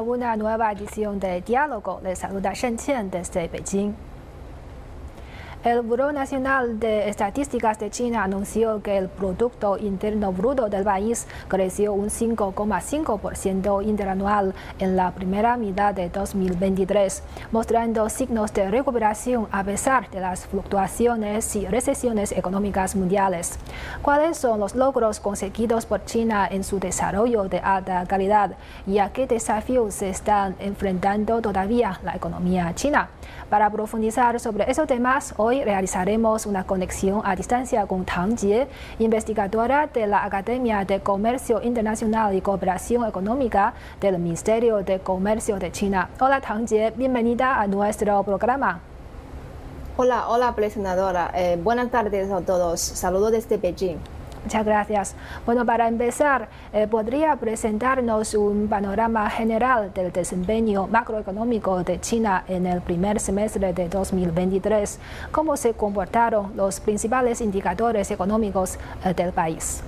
una nueva edición de Diálogo. Les saluda Shen Qian desde Beijing. El Buró Nacional de Estadísticas de China anunció que el Producto Interno Bruto del país creció un 5,5% interanual en la primera mitad de 2023, mostrando signos de recuperación a pesar de las fluctuaciones y recesiones económicas mundiales. ¿Cuáles son los logros conseguidos por China en su desarrollo de alta calidad y a qué desafíos se están enfrentando todavía la economía china? Para profundizar sobre esos temas, hoy realizaremos una conexión a distancia con Tang Jie, investigadora de la Academia de Comercio Internacional y Cooperación Económica del Ministerio de Comercio de China. Hola Tang Jie, bienvenida a nuestro programa. Hola, hola, presentadora. Eh, buenas tardes a todos. Saludos desde Beijing. Muchas gracias. Bueno, para empezar, eh, ¿podría presentarnos un panorama general del desempeño macroeconómico de China en el primer semestre de 2023? ¿Cómo se comportaron los principales indicadores económicos eh, del país?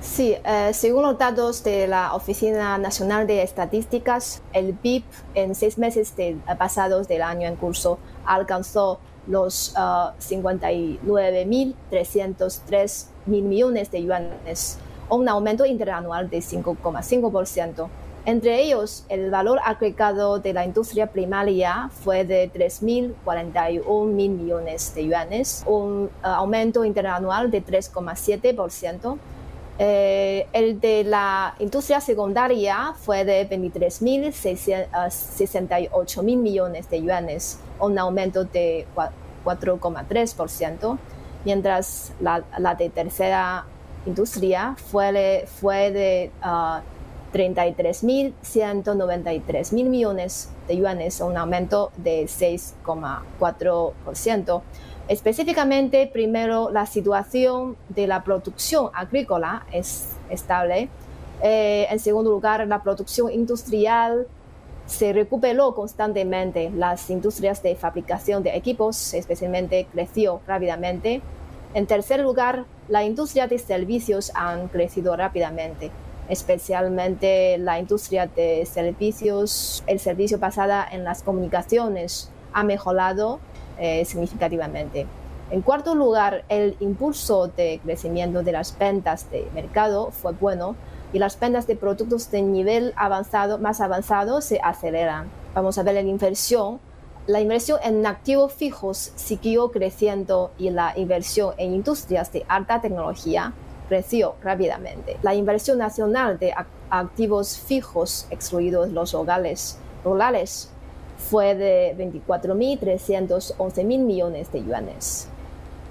Sí, eh, según los datos de la Oficina Nacional de Estadísticas, el PIB en seis meses pasados del año en curso alcanzó los 59.303 mil millones de yuanes, un aumento interanual de 5,5%. Entre ellos, el valor agregado de la industria primaria fue de 3.041 mil millones de yuanes, un uh, aumento interanual de 3,7%. Eh, el de la industria secundaria fue de 23.068 mil millones de yuanes, un aumento de 4,3% mientras la, de tercera industria fue, fue de 33.193 uh, mil millones de yuanes, un aumento de 6,4%. Específicamente, primero, la situación de la producción agrícola es estable. Eh, en segundo lugar, la producción industrial se recuperó constantemente. Las industrias de fabricación de equipos especialmente creció rápidamente. En tercer lugar, la industria de servicios han crecido rápidamente, especialmente la industria de servicios, el servicio basada en las comunicaciones ha mejorado eh, significativamente. En cuarto lugar, el impulso de crecimiento de las ventas de mercado fue bueno y las ventas de productos de nivel avanzado, más avanzado se aceleran. Vamos a ver la inversión. La inversión en activos fijos siguió creciendo y la inversión en industrias de alta tecnología creció rápidamente. La inversión nacional de activos fijos, excluidos los hogares rurales, fue de 24.311 mil millones de yuanes.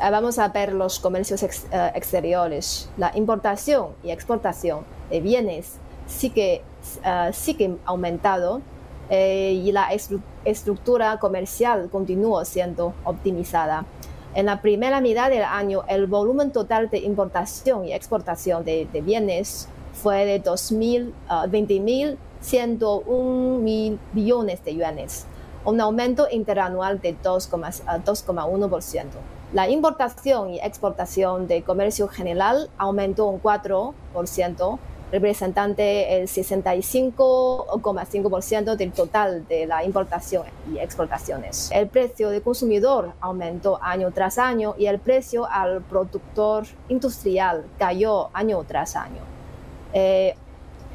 Eh, vamos a ver los comercios eh, exteriores. La importación y exportación de bienes sigue, uh, sigue aumentado y la estructura comercial continúa siendo optimizada. En la primera mitad del año, el volumen total de importación y exportación de, bienes fue de 20.101 mil billones de yuanes, un aumento interanual de 2,1%. La importación y exportación de comercio general aumentó un 4%, representante el 65,5% del total de la importación y exportaciones. El precio del consumidor aumentó año tras año y el precio al productor industrial cayó año tras año. Eh,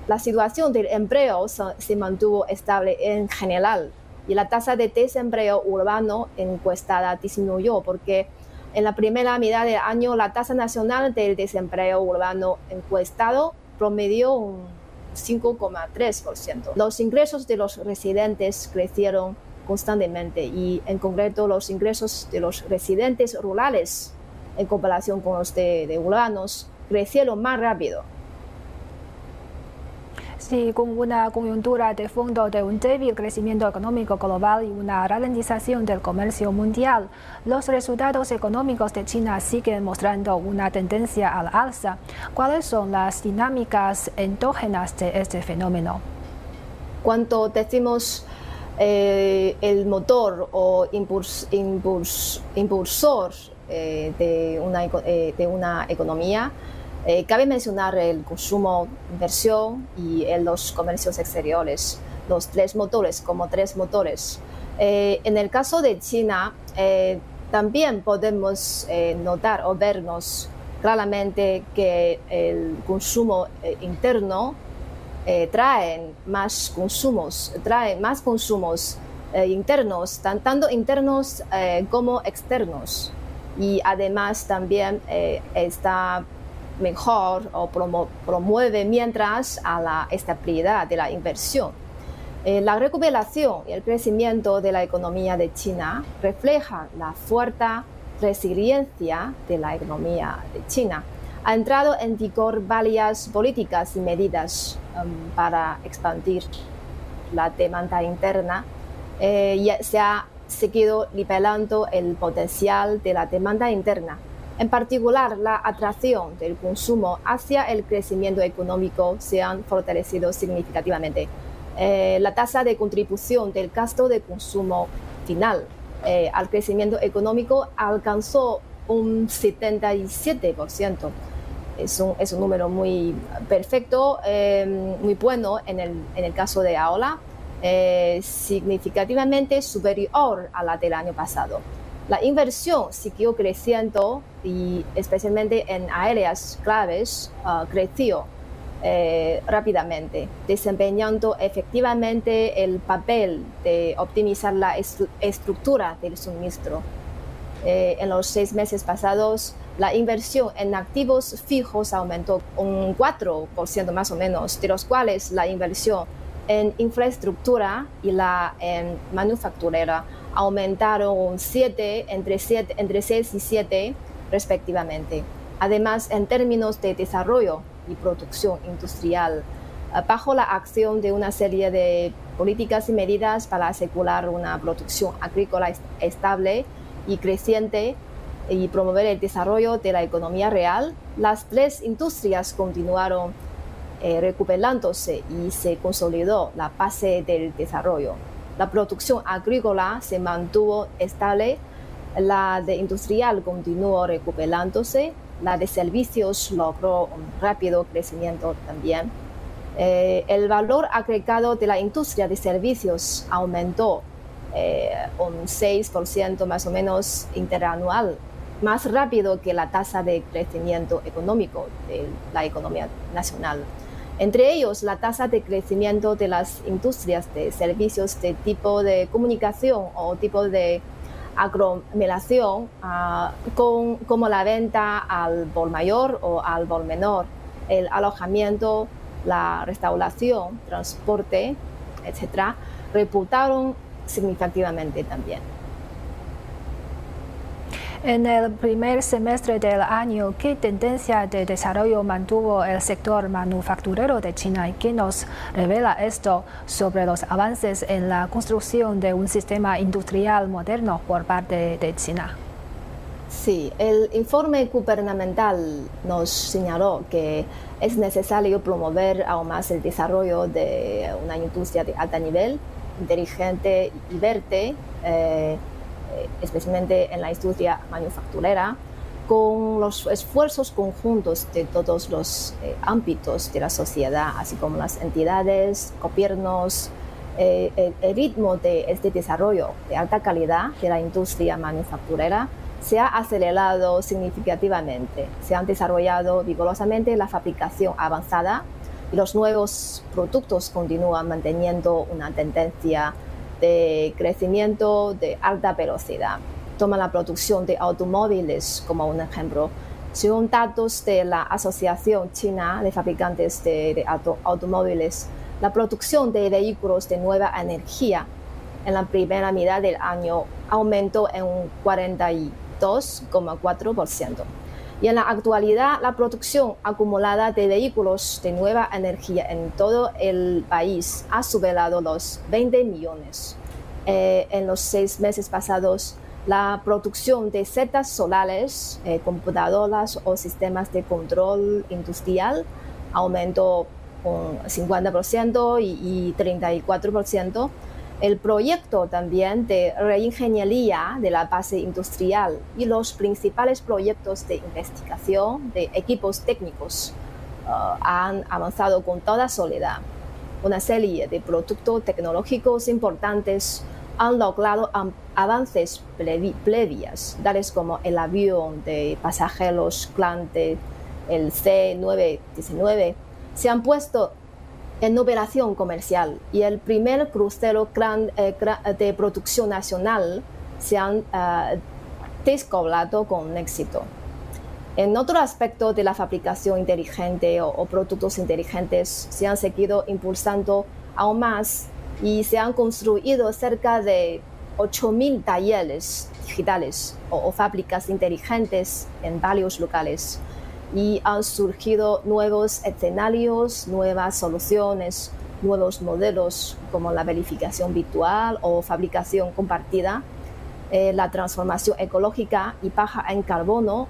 la situación del empleo se mantuvo estable en general y la tasa de desempleo urbano encuestada disminuyó porque en la primera mitad del año, la tasa nacional del desempleo urbano encuestado promedió un 5,3%. Los ingresos de los residentes crecieron constantemente y en concreto los ingresos de los residentes rurales en comparación con los de urbanos crecieron más rápido. Sí, con una coyuntura de fondo de un débil crecimiento económico global y una ralentización del comercio mundial, los resultados económicos de China siguen mostrando una tendencia al alza. ¿Cuáles son las dinámicas endógenas de este fenómeno? Cuando decimos eh, el motor o impulsor eh, de, una, eh, de una economía, Eh, cabe mencionar el consumo, inversión y los comercios exteriores, los tres motores como tres motores. Eh, en el caso de China, eh, también podemos notar o vernos claramente que el consumo interno trae más consumos, trae más consumos internos, tanto internos como externos. Y además también está mejor o promueve mientras a la estabilidad de la inversión. Eh, la recuperación y el crecimiento de la economía de China reflejan la fuerte resiliencia de la economía de China. Ha entrado en vigor varias políticas y medidas um, para expandir la demanda interna eh, y se ha seguido liberando el potencial de la demanda interna en particular, la atracción del consumo hacia el crecimiento económico se han fortalecido significativamente. Eh, la tasa de contribución del gasto de consumo final eh, al crecimiento económico alcanzó un 77%. Es un, es un número muy perfecto, eh, muy bueno en el, en el caso de ahora, significativamente superior a la del año pasado. La inversión siguió creciendo y especialmente en áreas claves uh, creció eh, rápidamente, desempeñando efectivamente el papel de optimizar la estructura del suministro. Eh, en los seis meses pasados, la inversión en activos fijos aumentó un 4% más o menos, de los cuales la inversión en infraestructura y la en manufacturera aumentaron 7, entre, 7, entre 6 y 7 respectivamente. Además, en términos de desarrollo y producción industrial, eh, bajo la acción de una serie de políticas y medidas para asegurar una producción agrícola estable y creciente y promover el desarrollo de la economía real, las tres industrias continuaron eh, recuperándose y se consolidó la base del desarrollo la producción agrícola se mantuvo estable, la de industrial continuó recuperándose, la de servicios logró un rápido crecimiento también. Eh, el valor agregado de la industria de servicios aumentó eh, un 6% más o menos interanual, más rápido que la tasa de crecimiento económico de la economía nacional. Entre ellos, la tasa de crecimiento de las industrias de servicios de tipo de comunicación o tipo de aglomeración, ah, como la venta al vol mayor o al vol menor, el alojamiento, la restauración, transporte, etc., reputaron significativamente también. En el primer semestre del año, ¿qué tendencia de desarrollo mantuvo el sector manufacturero de China y qué nos revela esto sobre los avances en la construcción de un sistema industrial moderno por parte de China? Sí, el informe gubernamental nos señaló que es necesario promover aún más el desarrollo de una industria de alto nivel, inteligente y verde. Eh, especialmente en la industria manufacturera, con los esfuerzos conjuntos de todos los eh, ámbitos de la sociedad, así como las entidades, gobiernos, eh, el, ritmo de este desarrollo de alta calidad de la industria manufacturera se ha acelerado significativamente. Se han desarrollado vigorosamente la fabricación avanzada y los nuevos productos continúan manteniendo una tendencia de crecimiento de alta velocidad. Toma la producción de automóviles como un ejemplo. Según datos de la Asociación China de Fabricantes de, Automóviles, la producción de vehículos de nueva energía en la primera mitad del año aumentó en un 42,4%. Y en la actualidad, la producción acumulada de vehículos de nueva energía en todo el país ha superado los 20 millones. Eh, en los seis meses pasados, la producción de setas solares, eh, computadoras o sistemas de control industrial aumentó un 50% y, y 34%. El proyecto también de reingeniería de la base industrial y los principales proyectos de investigación de equipos técnicos uh, han avanzado con toda soledad. Una serie de productos tecnológicos importantes han logrado avances previas, tales como el avión de pasajeros Clan el C-919, se han puesto en operación comercial y el primer crucero eh, de producción nacional se han uh, con éxito. En otro aspecto de la fabricación inteligente o, productos inteligentes se han seguido impulsando aún más y se han construido cerca de 8.000 talleres digitales o fábricas inteligentes en varios locales y han surgido nuevos escenarios, nuevas soluciones, nuevos modelos como la verificación virtual o fabricación compartida. Eh, la transformación ecológica y baja en carbono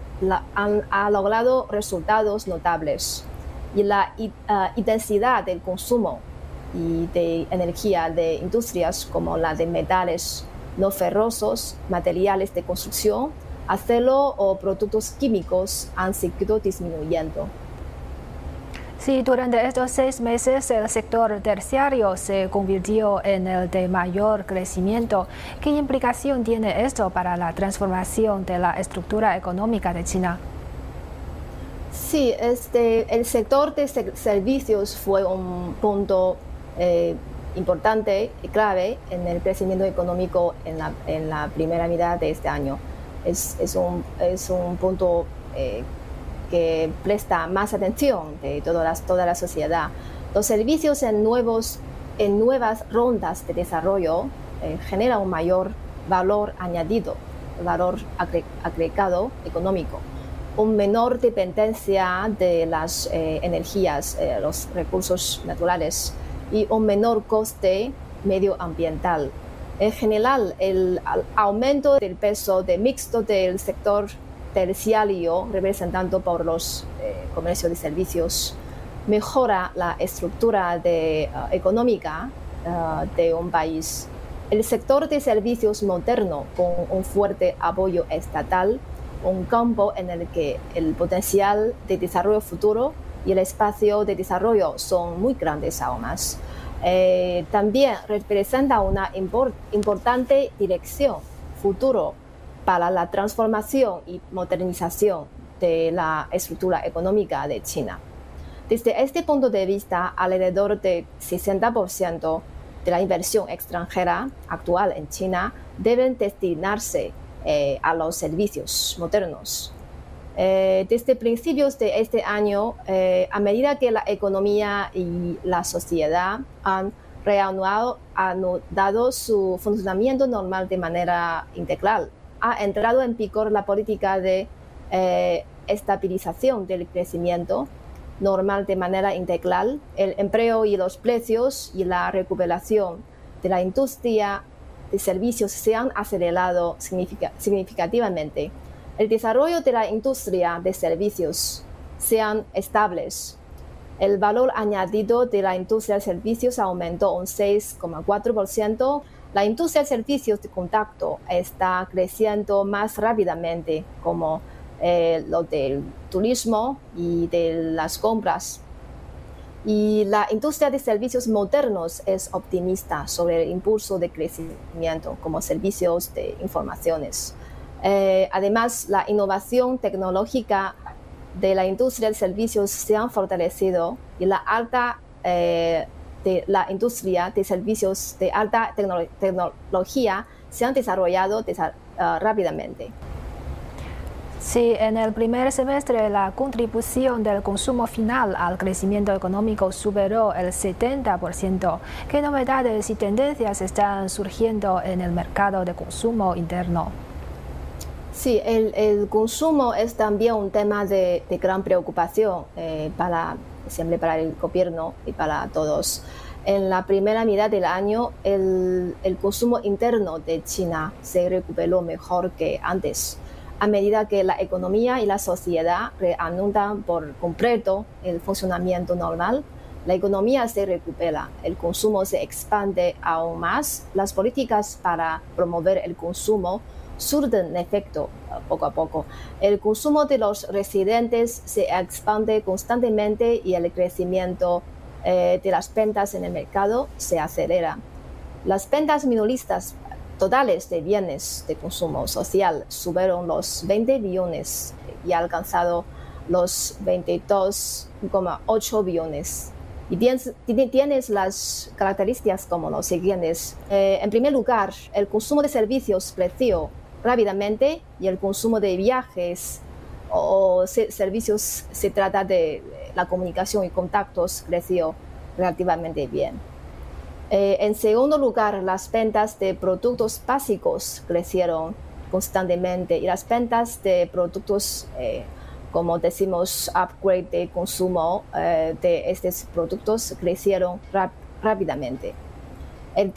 han ha logrado resultados notables y la uh, intensidad del consumo y de energía de industrias como la de metales no ferrosos, materiales de construcción, acero o productos químicos han seguido disminuyendo. Sí, durante estos seis meses el sector terciario se convirtió en el de mayor crecimiento. ¿Qué implicación tiene esto para la transformación de la estructura económica de China? Sí, este, el sector de servicios fue un punto eh, importante y clave en el crecimiento económico en la, en la primera mitad de este año es, es, un, es un punto eh, que presta más atención de toda la, toda la sociedad. Los servicios en, nuevos, en nuevas rondas de desarrollo eh, generan un mayor valor añadido, valor agregado económico, una menor dependencia de las eh, energías, los recursos naturales y un menor coste medioambiental en general, el aumento del peso de mixto del sector terciario, representando por los eh, comercios de servicios, mejora la estructura de, uh, económica uh, de un país. El sector de servicios moderno, con un fuerte apoyo estatal, un campo en el que el potencial de desarrollo futuro y el espacio de desarrollo son muy grandes aún más. Eh, también representa una importante dirección futuro para la transformación y modernización de la estructura económica de China. Desde este punto de vista, alrededor del 60% de la inversión extranjera actual en China deben destinarse eh, a los servicios modernos eh, desde principios de este año, eh, a medida que la economía y la sociedad han reanudado, dado su funcionamiento normal de manera integral, ha entrado en vigor la política de eh, estabilización del crecimiento normal de manera integral, el empleo y los precios y la recuperación de la industria de servicios se han acelerado significativamente el desarrollo de la industria de servicios sean estables. El valor añadido de la industria de servicios aumentó un 6,4%. La industria de servicios de contacto está creciendo más rápidamente, como eh, lo del turismo y de las compras. Y la industria de servicios modernos es optimista sobre el impulso de crecimiento, como servicios de informaciones. Eh, además, la innovación tecnológica de la industria de servicios se han fortalecido y la alta eh, la industria de servicios de alta tecnología se han desarrollado ah, rápidamente. Sí, en el primer semestre la contribución del consumo final al crecimiento económico superó el 70%. ¿Qué novedades y tendencias están surgiendo en el mercado de consumo interno? Sí, el, consumo es también un tema de, gran preocupación eh, para, siempre para el gobierno y para todos. En la primera mitad del año, el, consumo interno de China se recuperó mejor que antes. A medida que la economía y la sociedad reanudan por completo el funcionamiento normal, la economía se recupera, el consumo se expande aún más, las políticas para promover el consumo surten efecto poco a poco. El consumo de los residentes se expande constantemente y el crecimiento eh, de las ventas en el mercado se acelera. Las ventas minoristas totales de bienes de consumo social subieron los 20 billones y ha alcanzado los 22,8 billones. Y tienes, tienes, las características como los siguientes. Eh, en primer lugar, el consumo de servicios creció rápidamente y el consumo de viajes o servicios se trata de la comunicación y contactos creció relativamente bien. Eh, en segundo lugar, las ventas de productos básicos crecieron constantemente y las ventas de productos, eh, como decimos, upgrade de consumo eh, de estos productos crecieron rápidamente. El,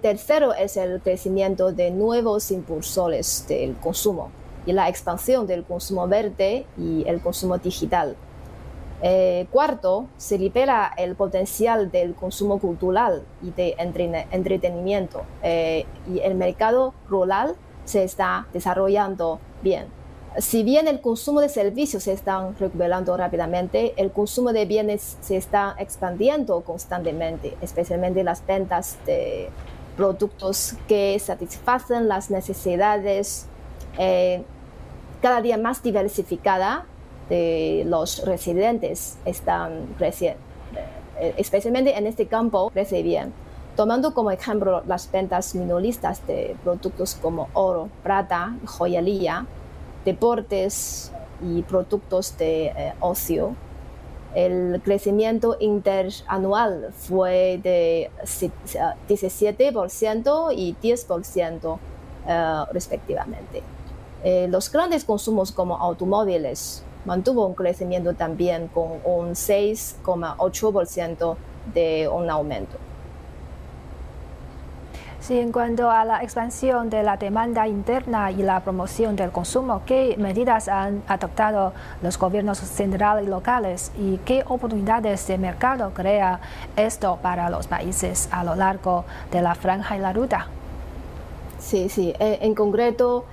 tercero es el crecimiento de nuevos impulsores del consumo y la expansión del consumo verde y el consumo digital. Eh, cuarto, se libera el potencial del consumo cultural y de entretenimiento eh, y el mercado rural se está desarrollando bien. Si bien el consumo de servicios se está recuperando rápidamente, el consumo de bienes se está expandiendo constantemente, especialmente las ventas de productos que satisfacen las necesidades eh, cada día más diversificadas de los residentes están creciendo, eh, especialmente en este campo crece bien. Tomando como ejemplo las ventas minoristas de productos como oro, plata, joyería, deportes y productos de eh, ocio, el crecimiento interanual fue de 17% y 10% eh, respectivamente. los grandes consumos como automóviles, mantuvo un crecimiento también con un 6,8% de un aumento. Sí, en cuanto a la expansión de la demanda interna y la promoción del consumo, ¿qué medidas han adoptado los gobiernos centrales y locales y qué oportunidades de mercado crea esto para los países a lo largo de la franja y la ruta? Sí, sí. En, concreto,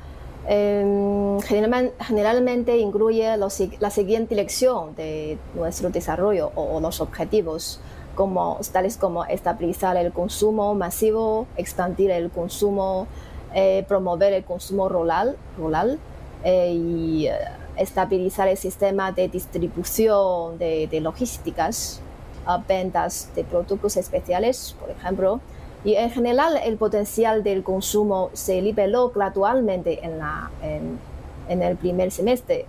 Em, generalmente incluye la siguiente dirección de nuestro desarrollo o, los objetivos, como, tales como estabilizar el consumo masivo, expandir el consumo, eh, promover el consumo rural, rural eh, y eh, estabilizar el sistema de distribución de, de logísticas, ventas de productos especiales, por ejemplo, y en general el potencial del consumo se liberó gradualmente en, la, en, el primer semestre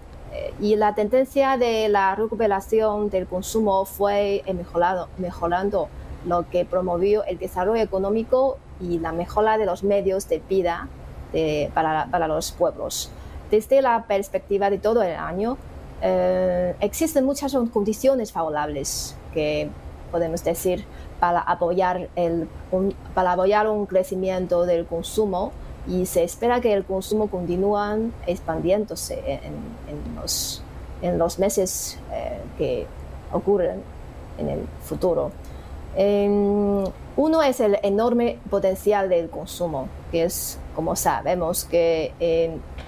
y la tendencia de la recuperación del consumo fue mejorado, mejorando, lo que promovió el desarrollo económico y la mejora de los medios de vida para, para, los pueblos. Desde la perspectiva de todo el año, eh, existen muchas condiciones favorables que podemos decir para apoyar, el, un, para apoyar un crecimiento del consumo y se espera que el consumo continúe expandiéndose en, los, en los, meses eh, que ocurren en el futuro. uno es el enorme potencial del consumo, que es, como sabemos, que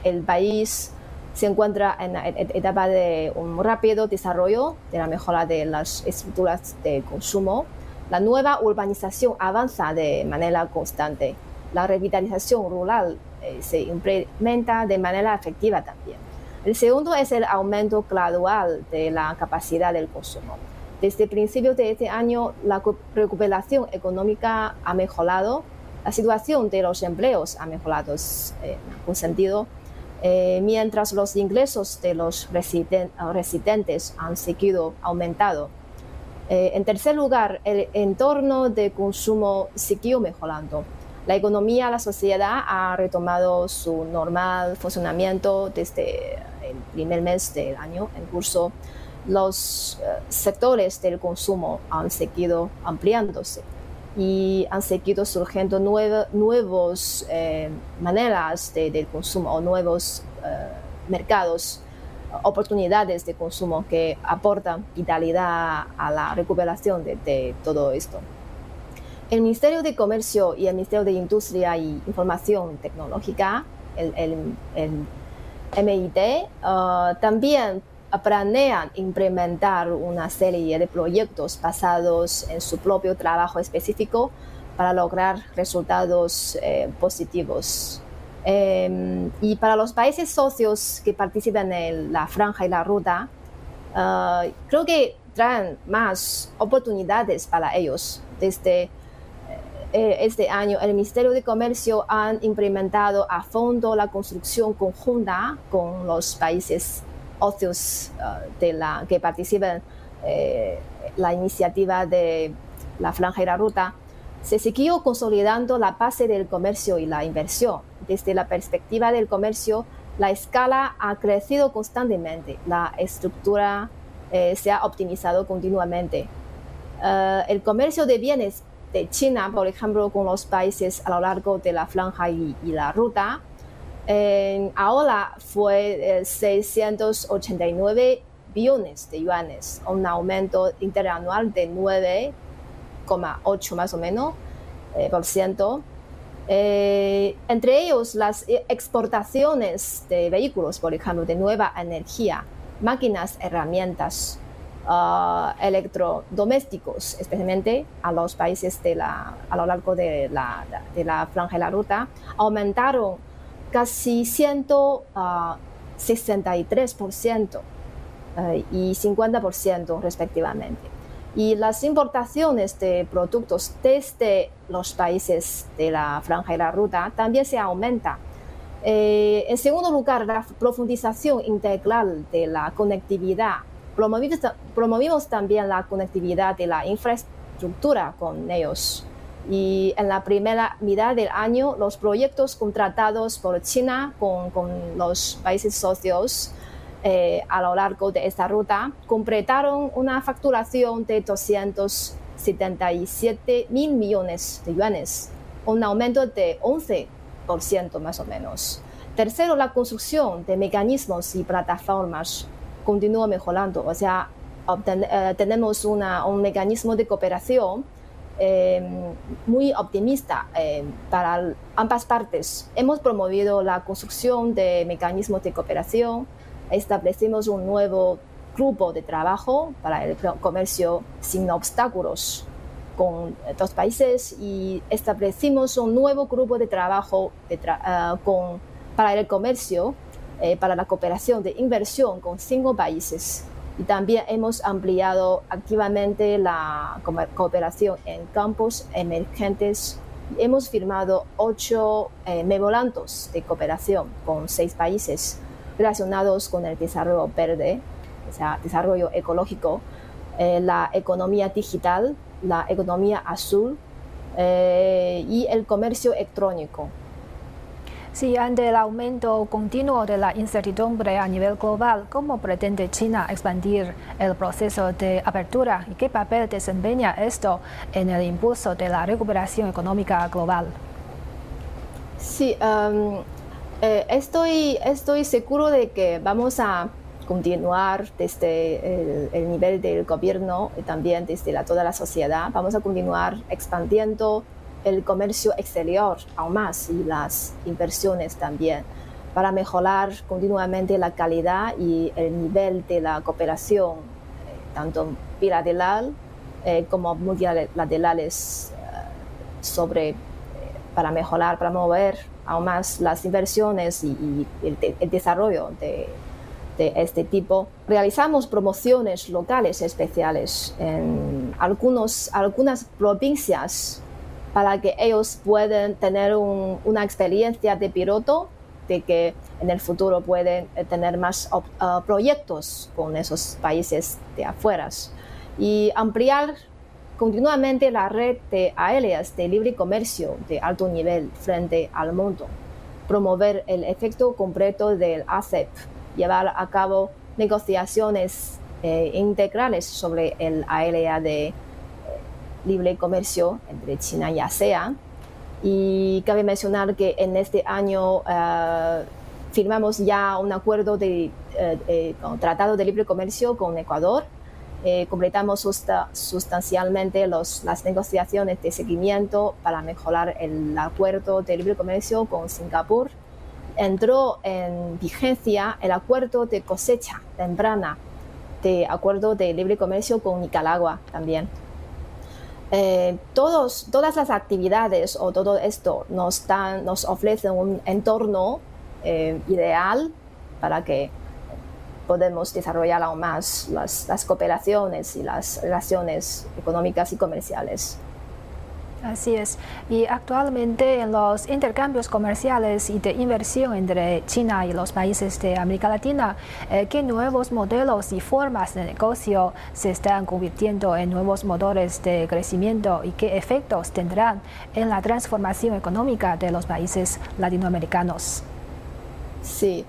el país se encuentra en la etapa de un rápido desarrollo de la mejora de las estructuras de consumo la nueva urbanización avanza de manera constante. La revitalización rural eh, se implementa de manera efectiva también. El segundo es el aumento gradual de la capacidad del consumo. Desde principios de este año, la recuperación económica ha mejorado, la situación de los empleos ha mejorado en algún sentido, eh, mientras los ingresos de los residentes han seguido aumentando. Eh, en tercer lugar, el entorno de consumo siguió mejorando. La economía, la sociedad ha retomado su normal funcionamiento desde el primer mes del año en curso. Los eh, sectores del consumo han seguido ampliándose y han seguido surgiendo nuevas eh, maneras de, del consumo o nuevos mercados oportunidades de consumo que aportan vitalidad a la recuperación de, todo esto. El Ministerio de Comercio y el Ministerio de Industria y Información Tecnológica, el, MIT, uh, también planean implementar una serie de proyectos basados en su propio trabajo específico para lograr resultados eh, positivos. Em, y para los países socios que participan en la franja y la ruta, uh, creo que traen más oportunidades para ellos. Desde eh, este año, el Ministerio de Comercio han implementado a fondo la construcción conjunta con los países socios uh, de la, que participan en la iniciativa de la franja y la ruta se siguió consolidando la base del comercio y la inversión. Desde la perspectiva del comercio, la escala ha crecido constantemente, la estructura eh, se ha optimizado continuamente. Eh, el comercio de bienes de China, por ejemplo, con los países a lo largo de la franja y, la ruta, ahora fue 689 eh, billones de yuanes, un aumento interanual de 9 8 más o menos eh, por ciento. Eh, entre ellos las exportaciones de vehículos, por ejemplo, de nueva energía, máquinas, herramientas, uh, electrodomésticos, especialmente a los países de la, a lo largo de la, de la franja de la ruta, aumentaron casi 163% uh, y 50% respectivamente y las importaciones de productos desde los países de la franja y la ruta también se aumenta. Eh, en segundo lugar, la profundización integral de la conectividad. Promovimos, también la conectividad de la infraestructura con ellos. Y en la primera mitad del año, los proyectos contratados por China con, con los países socios eh, a lo largo de esta ruta completaron una facturación de 277 mil millones de yuanes, un aumento de 11% más o menos. Tercero, la construcción de mecanismos y plataformas continúa mejorando, o sea, eh, tenemos un mecanismo de cooperación eh, muy optimista para ambas partes. Hemos promovido la construcción de mecanismos de cooperación establecimos un nuevo grupo de trabajo para el comercio sin obstáculos con dos países y establecimos un nuevo grupo de trabajo para el comercio, eh, para la cooperación de inversión con cinco países. Y también hemos ampliado activamente la cooperación en campos emergentes. Hemos firmado ocho eh, memorandos de cooperación con seis países relacionados con el desarrollo verde, o sea, desarrollo ecológico, eh, la economía digital, la economía azul eh, y el comercio electrónico. Sí, ante el aumento continuo de la incertidumbre a nivel global, ¿cómo pretende China expandir el proceso de apertura y qué papel desempeña esto en el impulso de la recuperación económica global? Sí, um, eh, estoy, estoy seguro de que vamos a continuar desde el, nivel del gobierno y también desde toda la sociedad. Vamos a continuar expandiendo el comercio exterior aún más y las inversiones también para mejorar continuamente la calidad y el nivel de la cooperación, eh, tanto bilateral eh, como multilaterales, sobre, para mejorar, para mover aún más las inversiones y, el, desarrollo de, este tipo. Realizamos promociones locales especiales en algunos, algunas provincias para que ellos puedan tener una experiencia de piloto de que en el futuro pueden eh, tener más uh, proyectos con esos países de afuera. Y ampliar continuamente la red de aéreas de libre comercio de alto nivel frente al mundo, promover el efecto completo del ACEP, llevar a cabo negociaciones eh, integrales sobre el área de eh, libre comercio entre China y ASEAN. Y cabe mencionar que en este año uh, firmamos ya un acuerdo de tratado de libre comercio con Ecuador. completamos sustancialmente los, las negociaciones de seguimiento para mejorar el acuerdo de libre comercio con Singapur. Entró en vigencia el acuerdo de cosecha temprana de acuerdo de libre comercio con Nicaragua también. Eh, todos, todas las actividades o todo esto nos, dan, nos ofrecen un entorno eh, ideal para que podamos desarrollar aún más las, las cooperaciones y las relaciones económicas y comerciales. Así es. Y actualmente en los intercambios comerciales y de inversión entre China y los países de América Latina, eh, ¿qué nuevos modelos y formas de negocio se están convirtiendo en nuevos motores de crecimiento y qué efectos tendrán en la transformación económica de los países latinoamericanos? Sí.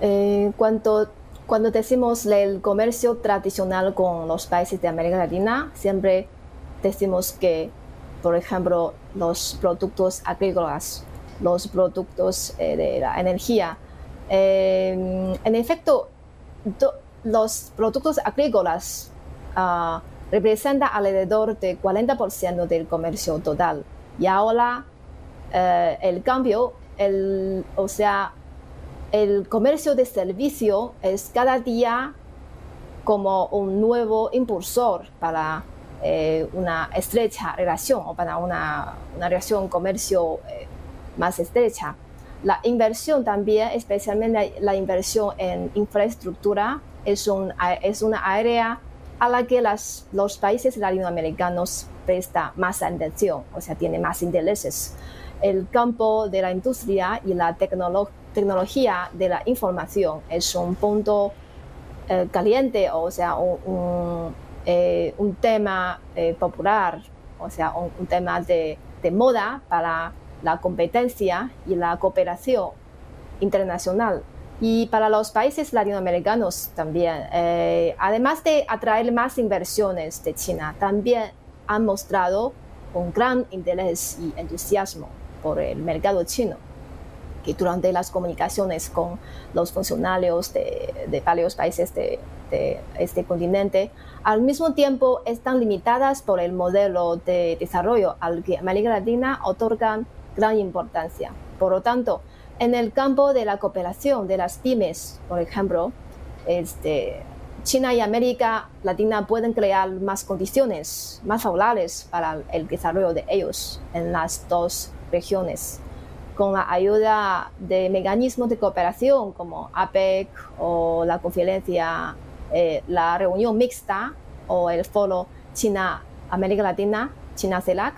Eh, cuando, cuando decimos el comercio tradicional con los países de América Latina, siempre decimos que por ejemplo, los productos agrícolas, los productos eh, de la energía. Eh, en efecto, los productos agrícolas uh, representan alrededor del 40% del comercio total. Y ahora eh, el cambio, el, o sea, el comercio de servicio es cada día como un nuevo impulsor para eh, una estrecha relación o para una, una relación comercio eh, más estrecha. La inversión también, especialmente la, inversión en infraestructura, es, un, es una área a la que las, los países latinoamericanos prestan más atención, o sea, tienen más intereses. El campo de la industria y la tecnología de la información es un punto eh, caliente, o sea, un eh, un tema eh, popular, o sea, un, tema de, moda para la competencia y la cooperación internacional. Y para los países latinoamericanos también, eh, además de atraer más inversiones de China, también han mostrado un gran interés y entusiasmo por el mercado chino que durante las comunicaciones con los funcionarios de, varios países de, este continente, al mismo tiempo están limitadas por el modelo de desarrollo al que América Latina otorgan gran importancia. Por lo tanto, en el campo de la cooperación de las pymes, por ejemplo, este, China y América Latina pueden crear más condiciones más favorables para el desarrollo de ellos en las dos regiones con la ayuda de mecanismos de cooperación como APEC o la conferencia, eh, la reunión mixta o el foro China-América Latina, China-CELAC.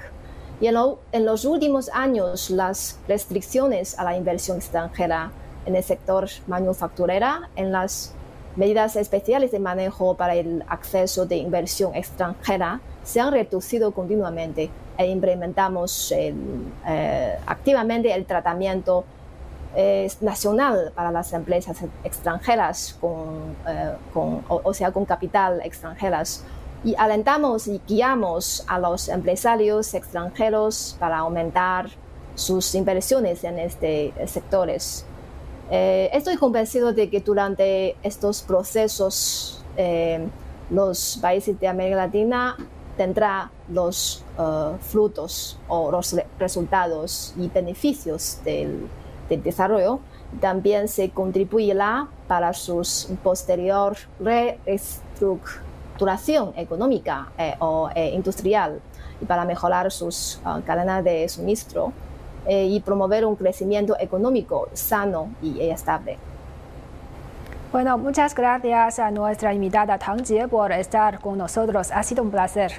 Y en, los últimos años, las restricciones a la inversión extranjera en el sector manufacturera, en las medidas especiales de manejo para el acceso de inversión extranjera, se han reducido continuamente e implementamos eh, activamente el tratamiento eh, nacional para las empresas extranjeras, con, eh, o, sea, con capital extranjeras. Y alentamos y guiamos a los empresarios extranjeros para aumentar sus inversiones en estos sectores. estoy convencido de que durante estos procesos los países de América Latina tendrá los frutos o los resultados y beneficios del, desarrollo, también se contribuirá para su posterior reestructuración económica eh, o eh, industrial y para mejorar sus uh, cadenas de suministro eh, y promover un crecimiento económico sano y estable. Bueno, muchas gracias a nuestra invitada Tang Jie por estar con nosotros. Ha sido un placer.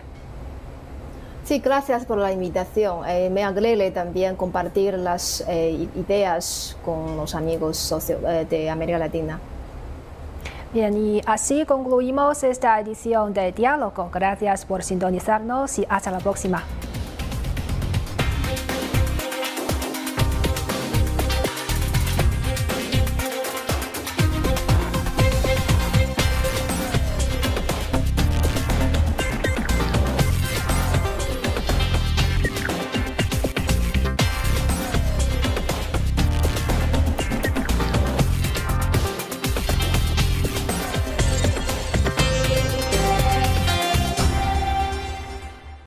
Sí, gracias por la invitación. Eh, me alegra también compartir las eh, ideas con los amigos socios eh, de América Latina. Bien, y así concluimos esta edición de Diálogo. Gracias por sintonizarnos y hasta la próxima.